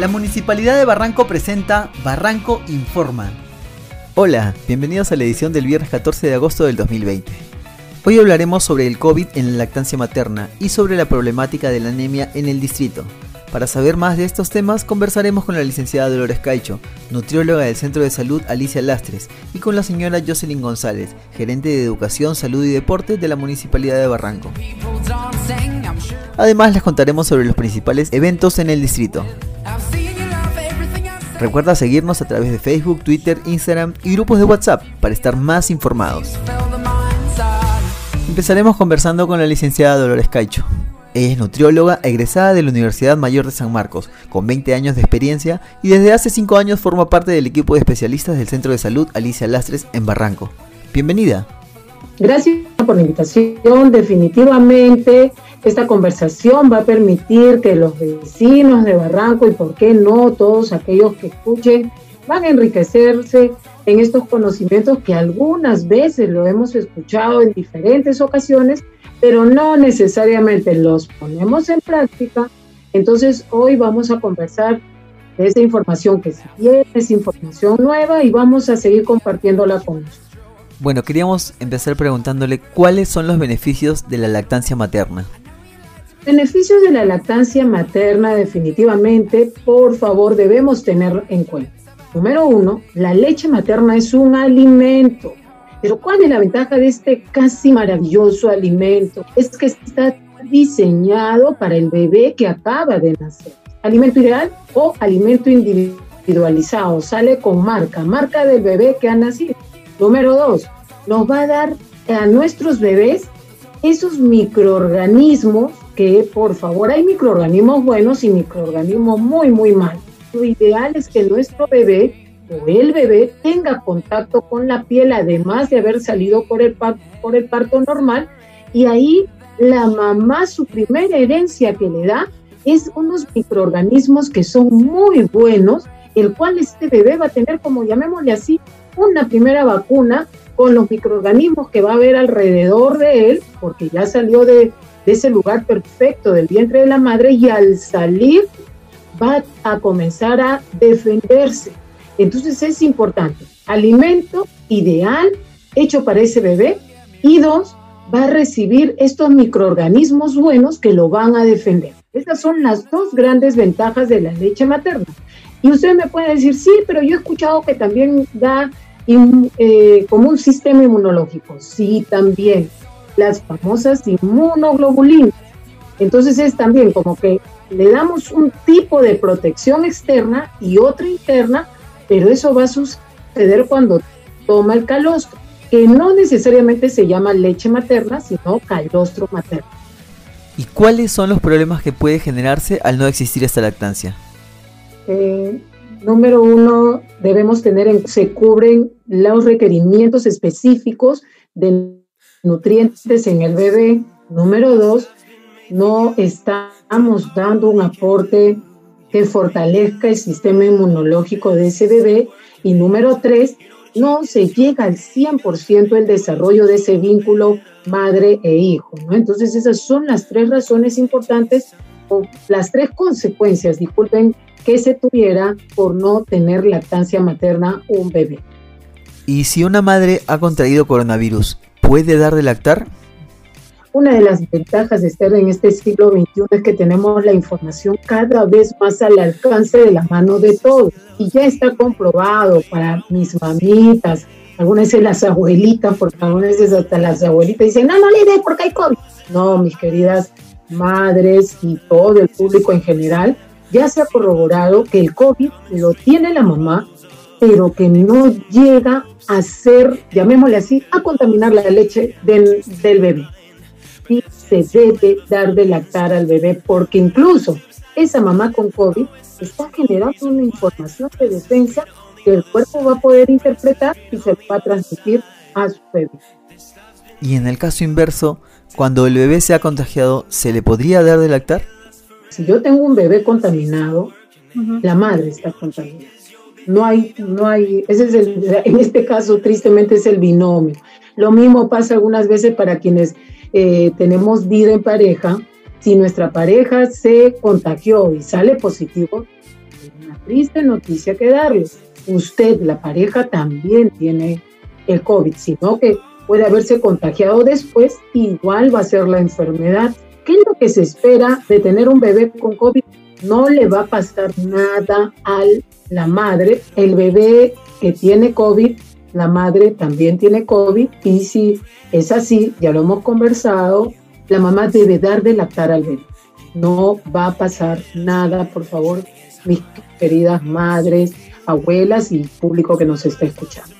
La Municipalidad de Barranco presenta Barranco Informa. Hola, bienvenidos a la edición del viernes 14 de agosto del 2020. Hoy hablaremos sobre el COVID en la lactancia materna y sobre la problemática de la anemia en el distrito. Para saber más de estos temas, conversaremos con la licenciada Dolores Caicho, nutrióloga del Centro de Salud Alicia Lastres, y con la señora Jocelyn González, gerente de Educación, Salud y Deporte de la Municipalidad de Barranco. Además, les contaremos sobre los principales eventos en el distrito. Recuerda seguirnos a través de Facebook, Twitter, Instagram y grupos de WhatsApp para estar más informados. Empezaremos conversando con la licenciada Dolores Caicho. Ella es nutrióloga egresada de la Universidad Mayor de San Marcos, con 20 años de experiencia y desde hace 5 años forma parte del equipo de especialistas del Centro de Salud Alicia Lastres en Barranco. Bienvenida. Gracias por la invitación. Definitivamente esta conversación va a permitir que los vecinos de Barranco y por qué no todos aquellos que escuchen van a enriquecerse en estos conocimientos que algunas veces lo hemos escuchado en diferentes ocasiones, pero no necesariamente los ponemos en práctica. Entonces hoy vamos a conversar de esa información que si tiene, es información nueva y vamos a seguir compartiéndola con nosotros. Bueno, queríamos empezar preguntándole cuáles son los beneficios de la lactancia materna. Beneficios de la lactancia materna definitivamente, por favor, debemos tener en cuenta. Número uno, la leche materna es un alimento. Pero ¿cuál es la ventaja de este casi maravilloso alimento? Es que está diseñado para el bebé que acaba de nacer. Alimento ideal o alimento individualizado. Sale con marca, marca del bebé que ha nacido. Número dos, nos va a dar a nuestros bebés esos microorganismos que, por favor, hay microorganismos buenos y microorganismos muy, muy malos. Lo ideal es que nuestro bebé o el bebé tenga contacto con la piel, además de haber salido por el, por el parto normal, y ahí la mamá, su primera herencia que le da es unos microorganismos que son muy buenos, el cual este bebé va a tener, como llamémosle así, una primera vacuna con los microorganismos que va a haber alrededor de él, porque ya salió de, ese lugar perfecto del vientre de la madre y al salir va a comenzar a defenderse. Entonces es importante, alimento ideal hecho para ese bebé y dos, va a recibir estos microorganismos buenos que lo van a defender. Estas son las dos grandes ventajas de la leche materna. Y usted me puede decir, sí, pero yo he escuchado que también da eh, como un sistema inmunológico. Sí, también. Las famosas inmunoglobulinas. Entonces es también como que le damos un tipo de protección externa y otra interna, pero eso va a suceder cuando toma el calostro, que no necesariamente se llama leche materna, sino calostro materno. ¿Y cuáles son los problemas que puede generarse al no existir esta lactancia? Eh, número uno, debemos tener en se cubren los requerimientos específicos de nutrientes en el bebé. Número dos, no estamos dando un aporte que fortalezca el sistema inmunológico de ese bebé. Y número tres, no se llega al 100% el desarrollo de ese vínculo madre e hijo. ¿no? Entonces esas son las tres razones importantes o las tres consecuencias, disculpen, que se tuviera por no tener lactancia materna un bebé. ¿Y si una madre ha contraído coronavirus, puede dar de lactar? Una de las ventajas de estar en este siglo XXI es que tenemos la información cada vez más al alcance de la mano de todos. Y ya está comprobado para mis mamitas, algunas veces las abuelitas, porque algunas veces hasta las abuelitas dicen, no, no le dé porque hay COVID. No, mis queridas madres y todo el público en general, ya se ha corroborado que el COVID lo tiene la mamá, pero que no llega a ser, llamémosle así, a contaminar la leche del, bebé. Y se debe dar de lactar al bebé, porque incluso esa mamá con COVID está generando una información de defensa que el cuerpo va a poder interpretar y se va a transmitir a su bebé. Y en el caso inverso, cuando el bebé se ha contagiado, ¿se le podría dar de lactar? Si yo tengo un bebé contaminado, la madre está contaminada. No hay, no hay, ese es el, en este caso tristemente es el binomio. Lo mismo pasa algunas veces para quienes eh, tenemos vida en pareja. Si nuestra pareja se contagió y sale positivo, triste noticia que darles. Usted, la pareja, también tiene el COVID, sino que puede haberse contagiado después, igual va a ser la enfermedad. ¿Qué es lo que se espera de tener un bebé con COVID? No le va a pasar nada a la madre. El bebé que tiene COVID, la madre también tiene COVID y si es así, ya lo hemos conversado, la mamá debe dar de lactar al bebé. No va a pasar nada, por favor, mis queridas madres, abuelas y público que nos está escuchando.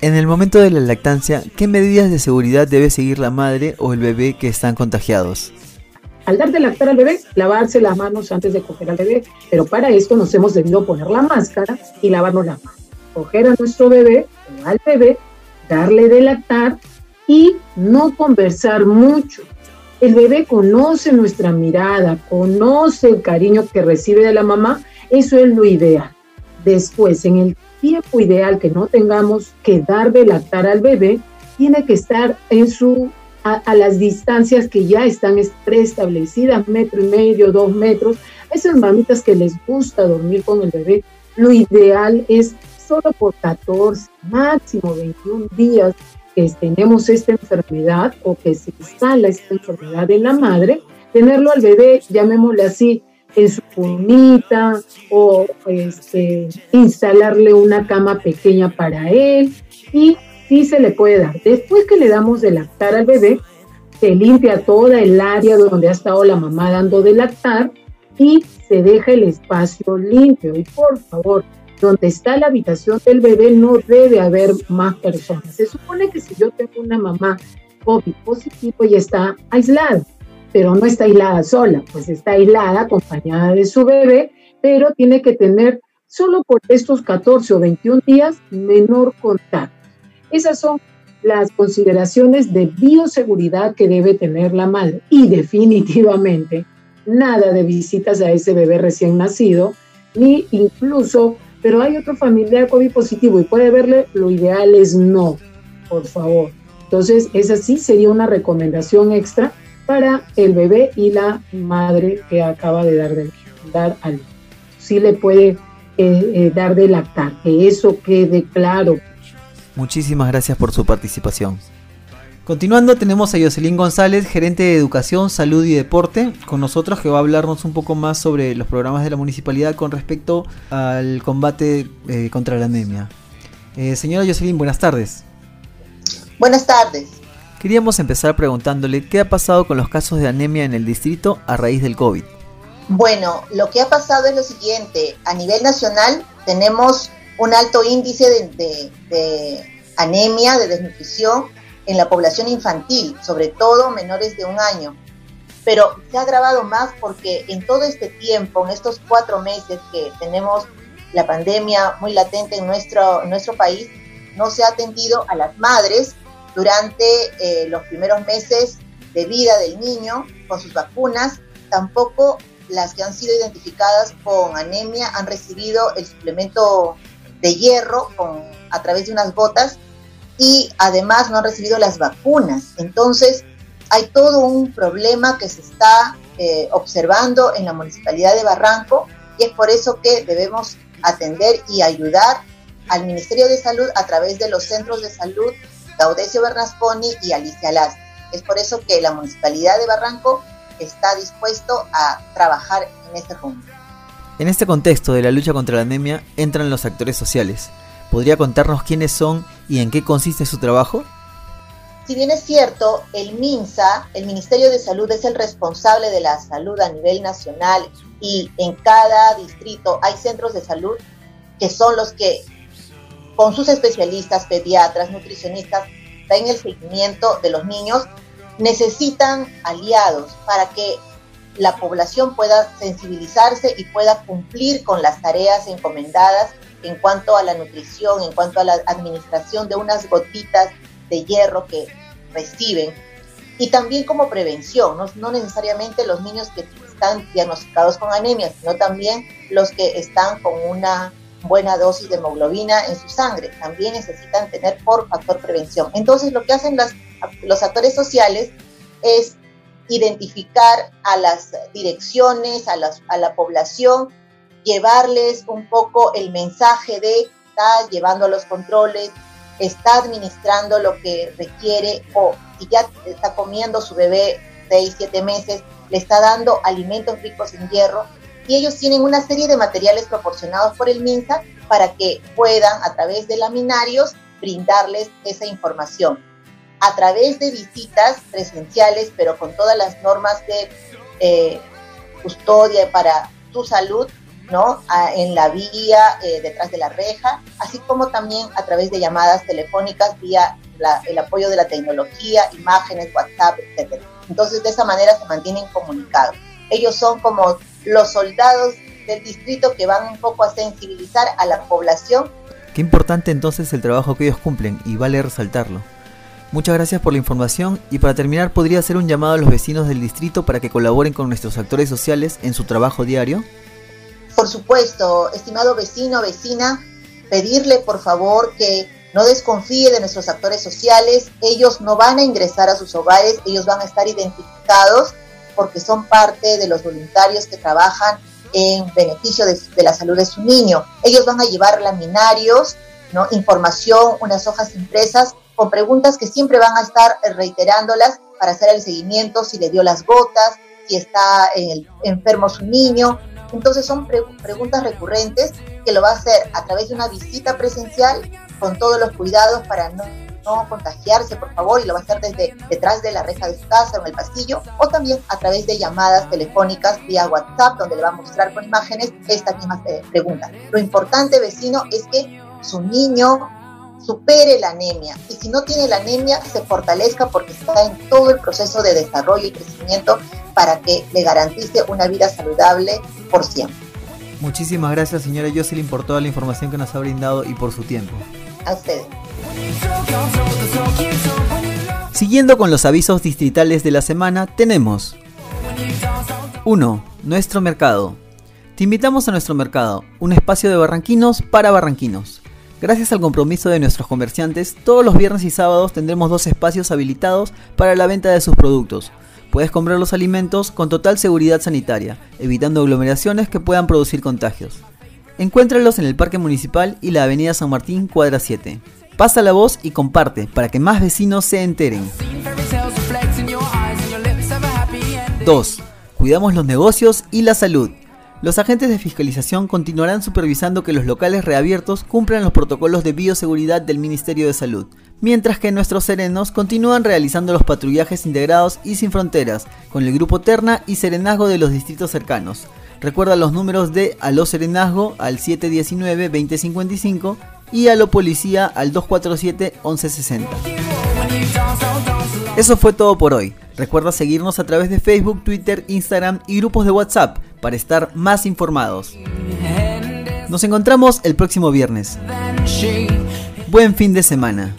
En el momento de la lactancia, ¿qué medidas de seguridad debe seguir la madre o el bebé que están contagiados? Al dar de lactar al bebé, lavarse las manos antes de coger al bebé, pero para esto nos hemos debido poner la máscara y lavarnos las manos. Coger a nuestro bebé o al bebé, darle de lactar y no conversar mucho. El bebé conoce nuestra mirada, conoce el cariño que recibe de la mamá, eso es lo ideal. Después, en el tiempo ideal que no tengamos que dar de lactar al bebé, tiene que estar en su a, las distancias que ya están preestablecidas, metro y medio, dos metros. A esas mamitas que les gusta dormir con el bebé, lo ideal es solo por 14, máximo 21 días que tenemos esta enfermedad o que se instala esta enfermedad en la madre, tenerlo al bebé, llamémosle así, en su cunita o este, instalarle una cama pequeña para él y sí se le puede dar. Después que le damos de lactar al bebé, se limpia toda el área donde ha estado la mamá dando de lactar y se deja el espacio limpio. Y por favor, donde está la habitación del bebé no debe haber más personas. Se supone que si yo tengo una mamá COVID positivo y está aislada, pero no está aislada sola, pues está aislada acompañada de su bebé, pero tiene que tener solo por estos 14 o 21 días menor contacto. Esas son las consideraciones de bioseguridad que debe tener la madre y definitivamente nada de visitas a ese bebé recién nacido, ni incluso, pero hay otro familiar COVID positivo y puede verle, lo ideal es no, por favor. Entonces, esa sí sería una recomendación extra para el bebé y la madre que acaba de dar, de, dar al Sí le puede eh, eh, dar de lactar, que eso quede claro. Muchísimas gracias por su participación. Continuando tenemos a Jocelyn González, gerente de Educación, Salud y Deporte, con nosotros que va a hablarnos un poco más sobre los programas de la municipalidad con respecto al combate eh, contra la anemia. señora Jocelyn, buenas tardes. Buenas tardes. Queríamos empezar preguntándole qué ha pasado con los casos de anemia en el distrito a raíz del COVID. Bueno, lo que ha pasado es lo siguiente. A nivel nacional tenemos un alto índice de, anemia, de desnutrición en la población infantil, sobre todo menores de un año. Pero se ha agravado más porque en todo este tiempo, en estos cuatro meses que tenemos la pandemia muy latente en nuestro, nuestro país, no se ha atendido a las madres durante eh, los primeros meses de vida del niño con sus vacunas. Tampoco las que han sido identificadas con anemia han recibido el suplemento de hierro a través de unas gotas y además no han recibido las vacunas. Entonces, hay todo un problema que se está eh, observando en la municipalidad de Barranco y es por eso que debemos atender y ayudar al Ministerio de Salud a través de los centros de salud Gaudecio Bernasconi y Alicia Las. Es por eso que la Municipalidad de Barranco está dispuesto a trabajar en este rumbo. En este contexto de la lucha contra la anemia entran los actores sociales. ¿Podría contarnos quiénes son y en qué consiste su trabajo? Si bien es cierto, el MINSA, el Ministerio de Salud, es el responsable de la salud a nivel nacional y en cada distrito hay centros de salud que son los que con sus especialistas, pediatras, nutricionistas, en el seguimiento de los niños, necesitan aliados para que la población pueda sensibilizarse y pueda cumplir con las tareas encomendadas en cuanto a la nutrición, en cuanto a la administración de unas gotitas de hierro que reciben. Y también como prevención, no, no necesariamente los niños que están diagnosticados con anemia, sino también los que están con una buena dosis de hemoglobina en su sangre. También necesitan tener por factor prevención. Entonces, lo que hacen los actores sociales es identificar a las direcciones, a, la población llevarles un poco el mensaje de está llevando los controles, está administrando lo que requiere o si ya está comiendo su bebé 6, 7 meses, le está dando alimentos ricos en hierro y ellos tienen una serie de materiales proporcionados por el MINSA para que puedan a través de laminarios brindarles esa información. A través de visitas presenciales, pero con todas las normas de eh, custodia para tu salud, ¿no? en la vía, eh, detrás de la reja, así como también a través de llamadas telefónicas vía el apoyo de la tecnología, imágenes, WhatsApp, etc. Entonces, de esa manera se mantienen comunicados. Ellos son como los soldados del distrito que van un poco a sensibilizar a la población. Qué importante entonces el trabajo que ellos cumplen y vale resaltarlo. Muchas gracias por la información y para terminar podría hacer un llamado a los vecinos del distrito para que colaboren con nuestros actores sociales en su trabajo diario. Por supuesto, estimado vecino, vecina, pedirle por favor que no desconfíe de nuestros actores sociales, ellos no van a ingresar a sus hogares, ellos van a estar identificados porque son parte de los voluntarios que trabajan en beneficio de, la salud de su niño. Ellos van a llevar laminarios, información, unas hojas impresas con preguntas que siempre van a estar reiterándolas para hacer el seguimiento, si le dio las gotas, si está enfermo su niño. Entonces son preguntas recurrentes que lo va a hacer a través de una visita presencial con todos los cuidados para no no contagiarse, por favor, y lo va a hacer desde detrás de la reja de su casa o en el pasillo, o también a través de llamadas telefónicas vía WhatsApp, donde le va a mostrar con imágenes esta misma eh, pregunta. Lo importante, vecino, es que su niño supere la anemia y si no tiene la anemia se fortalezca porque está en todo el proceso de desarrollo y crecimiento para que le garantice una vida saludable por siempre. Muchísimas gracias señora Jocelyn por toda la información que nos ha brindado y por su tiempo. A ustedes. Siguiendo con los avisos distritales de la semana, tenemos 1. Nuestro mercado. Te invitamos a nuestro mercado, un espacio de barranquinos para barranquinos. Gracias al compromiso de nuestros comerciantes, todos los viernes y sábados tendremos dos espacios habilitados para la venta de sus productos. Puedes comprar los alimentos con total seguridad sanitaria, evitando aglomeraciones que puedan producir contagios. Encuéntralos en el Parque Municipal y la Avenida San Martín, cuadra 7. Pasa la voz y comparte para que más vecinos se enteren. 2. Cuidamos los negocios y la salud. Los agentes de fiscalización continuarán supervisando que los locales reabiertos cumplan los protocolos de bioseguridad del Ministerio de Salud, mientras que nuestros serenos continúan realizando los patrullajes integrados y sin fronteras con el Grupo Terna y Serenazgo de los distritos cercanos. Recuerda los números de Aló Serenazgo al 719-2055 y a lo policía al 247-1160. Eso fue todo por hoy. Recuerda seguirnos a través de Facebook, Twitter, Instagram y grupos de WhatsApp para estar más informados. Nos encontramos el próximo viernes. Buen fin de semana.